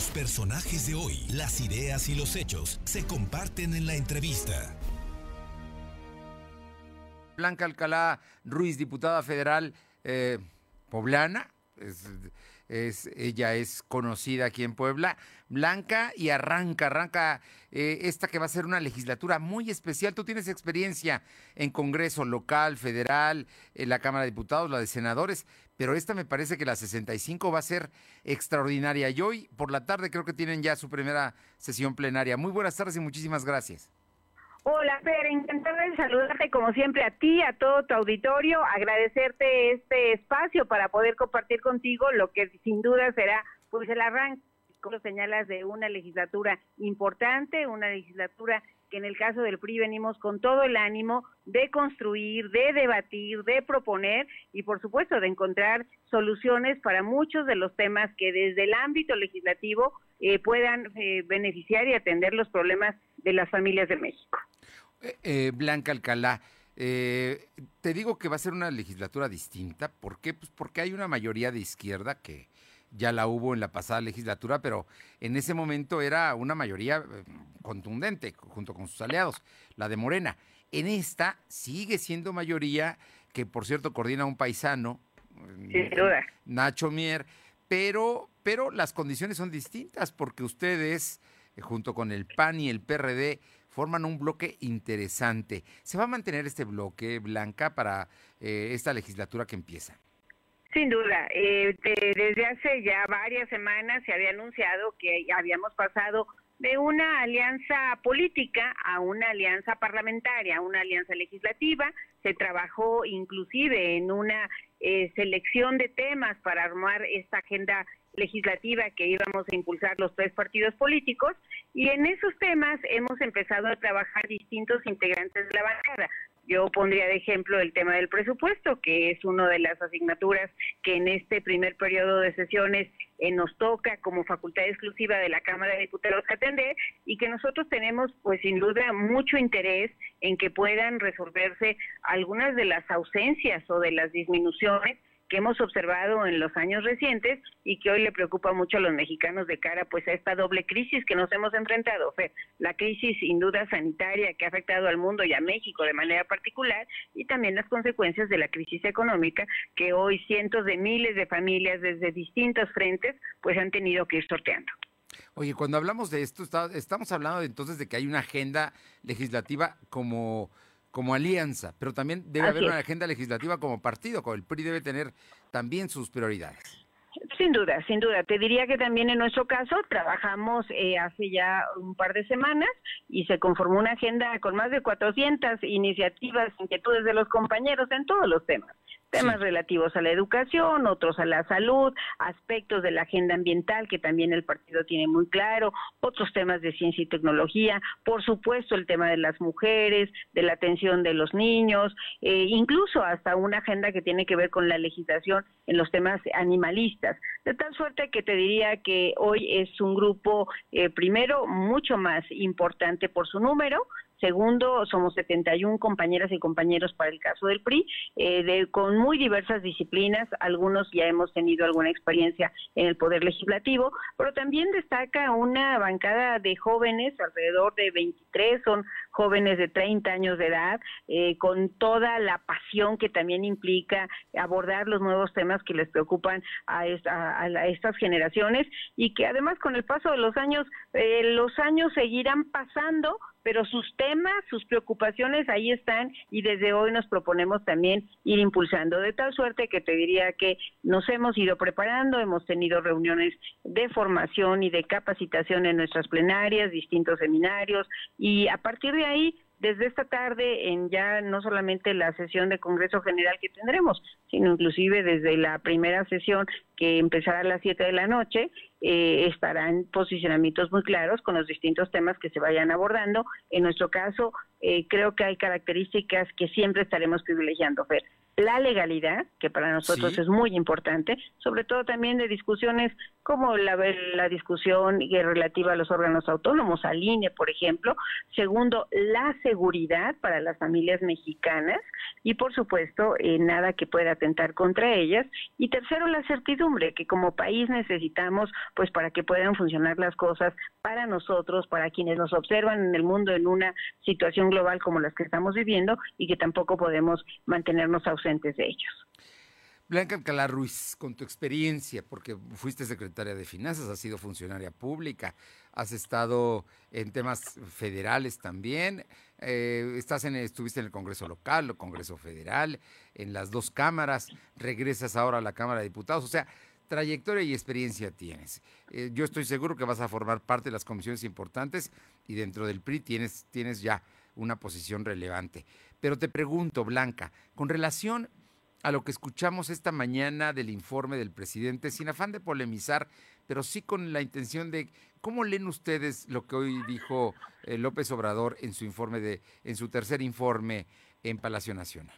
Los personajes de hoy, las ideas y los hechos se comparten en la entrevista. Blanca Alcalá Ruiz, diputada federal eh, poblana, ella es conocida aquí en Puebla. Blanca y arranca, arranca eh, esta que va a ser una legislatura muy especial. Tú tienes experiencia en Congreso local, federal, en la Cámara de Diputados, la de senadores, pero esta me parece que la 65 va a ser extraordinaria. Y hoy por la tarde creo que tienen ya su primera sesión plenaria. Muy buenas tardes y muchísimas gracias. Hola, Fer, encantada de saludarte como siempre a ti, a todo tu auditorio, agradecerte este espacio para poder compartir contigo lo que sin duda será pues el arranque, como señalas, de una legislatura importante, una legislatura que en el caso del PRI venimos con todo el ánimo de construir, de debatir, de proponer y por supuesto de encontrar soluciones para muchos de los temas que desde el ámbito legislativo eh, puedan eh, beneficiar y atender los problemas de las familias de México. Eh, Blanca Alcalá, te digo que va a ser una legislatura distinta. ¿Por qué? Pues porque hay una mayoría de izquierda que ya la hubo en la pasada legislatura, pero en ese momento era una mayoría contundente junto con sus aliados, la de Morena. En esta sigue siendo mayoría, que por cierto coordina un paisano, Nacho Mier, pero, pero las condiciones son distintas porque ustedes, eh, junto con el PAN y el PRD, forman un bloque interesante. ¿Se va a mantener este bloque, Blanca, para eh, esta legislatura que empieza? Sin duda, eh, desde hace ya varias semanas se había anunciado que habíamos pasado de una alianza política a una alianza parlamentaria, una alianza legislativa. Se trabajó inclusive en una eh, selección de temas para armar esta agenda legislativa que íbamos a impulsar los tres partidos políticos y en esos temas hemos empezado a trabajar distintos integrantes de la bancada. Yo pondría de ejemplo el tema del presupuesto, que es una de las asignaturas que en este primer periodo de sesiones eh, nos toca como facultad exclusiva de la Cámara de Diputados atender y que nosotros tenemos pues sin duda mucho interés en que puedan resolverse algunas de las ausencias o de las disminuciones que hemos observado en los años recientes y que hoy le preocupa mucho a los mexicanos de cara pues a esta doble crisis que nos hemos enfrentado, la crisis sin duda sanitaria que ha afectado al mundo y a México de manera particular y también las consecuencias de la crisis económica que hoy cientos de miles de familias desde distintos frentes pues han tenido que ir sorteando. Oye, cuando hablamos de esto, estamos hablando entonces de que hay una agenda legislativa como como alianza, pero también debe haber una agenda legislativa como partido, el PRI debe tener también sus prioridades. Sin duda, sin duda. Te diría que también en nuestro caso trabajamos eh, hace ya un par de semanas y se conformó una agenda con más de 400 iniciativas, inquietudes de los compañeros en todos los temas temas relativos a la educación, otros a la salud, aspectos de la agenda ambiental que también el partido tiene muy claro, otros temas de ciencia y tecnología, por supuesto el tema de las mujeres, de la atención de los niños, eh, incluso hasta una agenda que tiene que ver con la legislación en los temas animalistas. De tal suerte que te diría que hoy es un grupo, eh, primero, mucho más importante por su número, Segundo, somos 71 compañeras y compañeros para el caso del PRI, eh, de, con muy diversas disciplinas. Algunos ya hemos tenido alguna experiencia en el Poder Legislativo, pero también destaca una bancada de jóvenes, alrededor de 23, son jóvenes de 30 años de edad, eh, con toda la pasión que también implica abordar los nuevos temas que les preocupan a, estas generaciones y que además con el paso de los años, eh, los años seguirán pasando pero sus temas, sus preocupaciones ahí están y desde hoy nos proponemos también ir impulsando, de tal suerte que te diría que nos hemos ido preparando, hemos tenido reuniones de formación y de capacitación en nuestras plenarias, distintos seminarios y a partir de ahí desde esta tarde en ya no solamente la sesión de Congreso General que tendremos, sino inclusive desde la primera sesión que empezará a las 7 de la noche, eh, estarán posicionamientos muy claros con los distintos temas que se vayan abordando. En nuestro caso, eh, creo que hay características que siempre estaremos privilegiando, Fer. La legalidad, que para nosotros es muy importante, sobre todo también de discusiones como la, la discusión relativa a los órganos autónomos, al INE, por ejemplo. Segundo, la seguridad para las familias mexicanas y, por supuesto, eh, nada que pueda atentar contra ellas. Y tercero, la certidumbre que como país necesitamos, pues para que puedan funcionar las cosas para nosotros, para quienes nos observan en el mundo en una situación global como las que estamos viviendo y que tampoco podemos mantenernos ausentes de ellos. Blanca Alcalá con tu experiencia, porque fuiste secretaria de Finanzas, has sido funcionaria pública, has estado en temas federales también, eh, estás en, estuviste en el Congreso local, el Congreso federal, en las dos cámaras, regresas ahora a la Cámara de Diputados, o sea, trayectoria y experiencia tienes. Eh, yo estoy seguro que vas a formar parte de las comisiones importantes y dentro del PRI tienes, tienes ya una posición relevante. Pero te pregunto, Blanca, con relación a lo que escuchamos esta mañana del informe del presidente, sin afán de polemizar, pero sí con la intención de cómo leen ustedes lo que hoy dijo eh, López Obrador en su informe de, en su tercer informe en Palacio Nacional.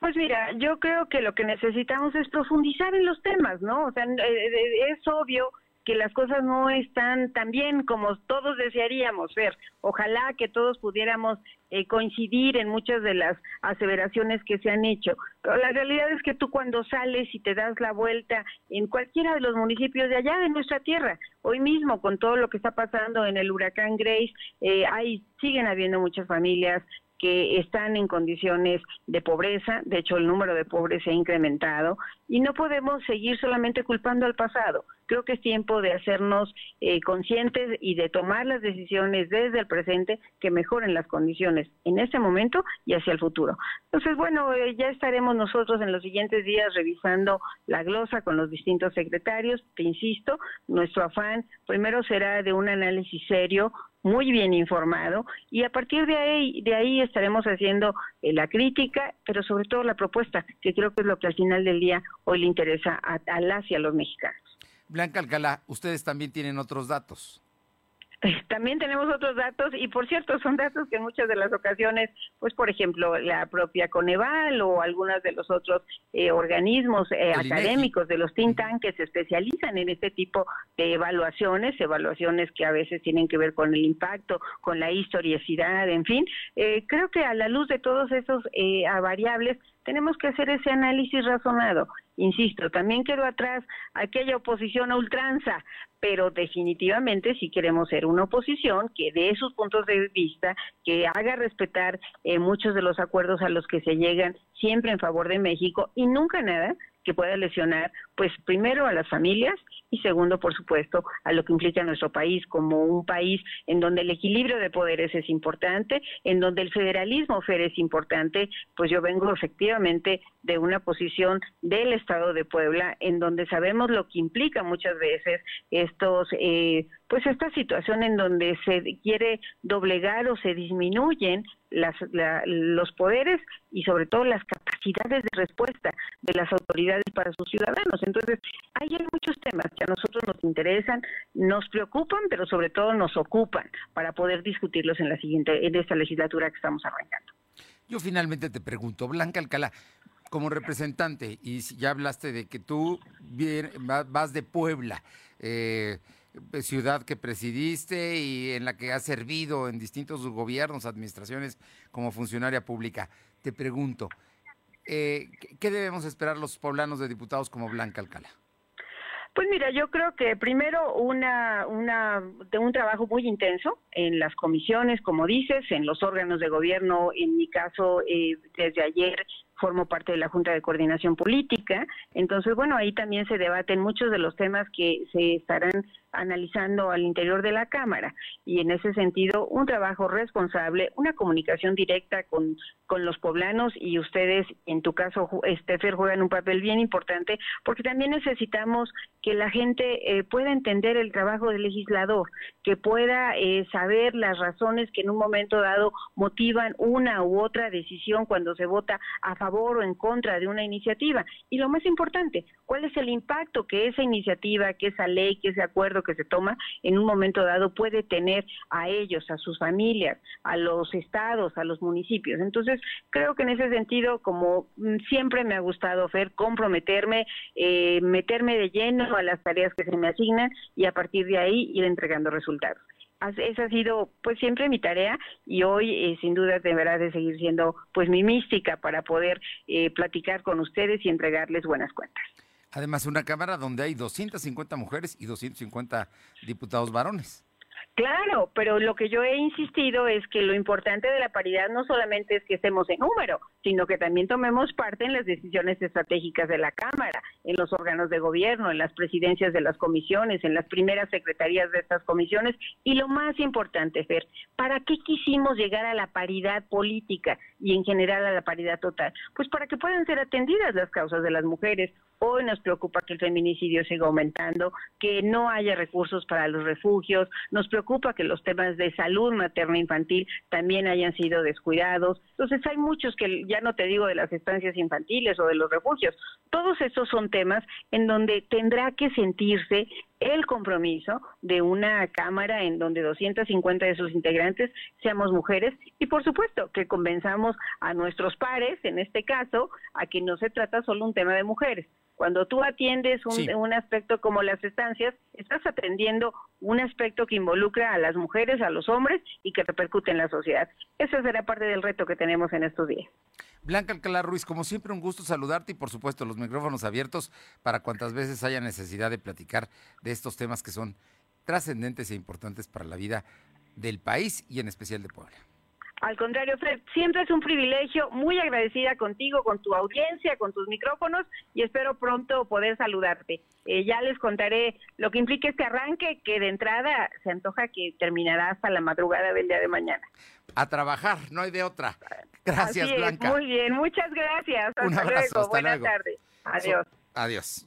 Pues mira, yo creo que lo que necesitamos es profundizar en los temas, ¿no? O sea, eh, eh, es obvio que las cosas no están tan bien como todos desearíamos ver. Ojalá que todos pudiéramos eh, coincidir en muchas de las aseveraciones que se han hecho. Pero la realidad es que tú cuando sales y te das la vuelta en cualquiera de los municipios de allá de nuestra tierra, hoy mismo con todo lo que está pasando en el huracán Grace, eh, hay siguen habiendo muchas familias que están en condiciones de pobreza, de hecho el número de pobres se ha incrementado y no podemos seguir solamente culpando al pasado. Creo que es tiempo de hacernos eh, conscientes y de tomar las decisiones desde el presente que mejoren las condiciones en este momento y hacia el futuro. Entonces, bueno, eh, ya estaremos nosotros en los siguientes días revisando la glosa con los distintos secretarios. Te insisto, nuestro afán primero será de un análisis serio, muy bien informado y a partir de ahí, de ahí estaremos haciendo eh, la crítica, pero sobre todo la propuesta, que creo que es lo que al final del día hoy le interesa a, a las y a los mexicanos. Blanca Alcalá, ustedes también tienen otros datos. También tenemos otros datos y por cierto son datos que en muchas de las ocasiones, pues por ejemplo la propia Coneval o algunos de los otros eh, organismos eh, académicos de los think tanks que se especializan en este tipo de evaluaciones, evaluaciones que a veces tienen que ver con el impacto, con la historicidad, en fin, eh, creo que a la luz de todos esos variables tenemos que hacer ese análisis razonado. Insisto, también quedó atrás aquella oposición a ultranza, pero definitivamente si queremos ser una oposición que dé sus puntos de vista, que haga respetar eh, muchos de los acuerdos a los que se llegan siempre en favor de México y nunca nada que pueda lesionar, pues primero a las familias y segundo, por supuesto, a lo que implica nuestro país como un país en donde el equilibrio de poderes es importante, en donde el federalismo FER es importante, pues yo vengo efectivamente de una posición del Estado de Puebla, en donde sabemos lo que implica muchas veces estos, eh, pues esta situación en donde se quiere doblegar o se disminuyen las, los poderes y sobre todo las capacidades de respuesta de las autoridades para sus ciudadanos. Entonces, ahí hay muchos temas que a nosotros nos interesan, nos preocupan, pero sobre todo nos ocupan para poder discutirlos en la siguiente, en esta legislatura que estamos arrancando. Yo finalmente te pregunto, Blanca Alcalá, como representante, y ya hablaste de que tú vas de Puebla, eh, ciudad que presidiste y en la que has servido en distintos gobiernos, administraciones como funcionaria pública. Te pregunto, eh, ¿qué debemos esperar los poblanos de diputados como Blanca Alcalá? Pues mira, yo creo que primero una, una, de un trabajo muy intenso en las comisiones, como dices, en los órganos de gobierno, en mi caso, eh, desde ayer formo parte de la Junta de Coordinación Política. Entonces, bueno, ahí también se debaten muchos de los temas que se estarán analizando al interior de la Cámara. Y en ese sentido, un trabajo responsable, una comunicación directa con, con los poblanos y ustedes, en tu caso, Estefer, juegan un papel bien importante porque también necesitamos que la gente eh, pueda entender el trabajo del legislador, que pueda eh, saber las razones que en un momento dado motivan una u otra decisión cuando se vota a favor o en contra de una iniciativa. Y lo más importante, ¿cuál es el impacto que esa iniciativa, que esa ley, que ese acuerdo que se toma en un momento dado puede tener a ellos, a sus familias, a los estados, a los municipios? Entonces, creo que en ese sentido, como mm, siempre me ha gustado, Fer, comprometerme, eh, meterme de lleno a las tareas que se me asignan y a partir de ahí ir entregando resultados esa ha sido pues siempre mi tarea y hoy eh, sin duda deberá de seguir siendo pues mi mística para poder eh, platicar con ustedes y entregarles buenas cuentas. Además, una Cámara donde hay 250 mujeres y 250 diputados varones. Claro, pero lo que yo he insistido es que lo importante de la paridad no solamente es que estemos en número, sino que también tomemos parte en las decisiones estratégicas de la Cámara, en los órganos de gobierno, en las presidencias de las comisiones, en las primeras secretarías de estas comisiones. Y lo más importante, Fer, ¿para qué quisimos llegar a la paridad política y en general a la paridad total? Pues para que puedan ser atendidas las causas de las mujeres. Hoy nos preocupa que el feminicidio siga aumentando, que no haya recursos para los refugios, nos preocupa que los temas de salud materno-infantil también hayan sido descuidados. Entonces hay muchos que ya no te digo de las estancias infantiles o de los refugios, todos estos son temas en donde tendrá que sentirse el compromiso de una Cámara en donde 250 de sus integrantes seamos mujeres y por supuesto que convenzamos a nuestros pares, en este caso, a que no se trata solo un tema de mujeres, cuando tú atiendes un, aspecto como las estancias, estás atendiendo un aspecto que involucra a las mujeres, a los hombres y que repercute en la sociedad. Eso será parte del reto que tenemos en estos días. Blanca Alcalá Ruiz, como siempre, un gusto saludarte y por supuesto los micrófonos abiertos para cuantas veces haya necesidad de platicar de estos temas que son trascendentes e importantes para la vida del país y en especial de Puebla. Al contrario, Fred, siempre es un privilegio, muy agradecida contigo, con tu audiencia, con tus micrófonos y espero pronto poder saludarte. Eh, ya les contaré lo que implica este arranque, que de entrada se antoja que terminará hasta la madrugada del día de mañana. A trabajar, no hay de otra. Gracias, Blanca. Muy bien, muchas gracias. Hasta un abrazo, luego. Buenas tardes. Adiós. Adiós.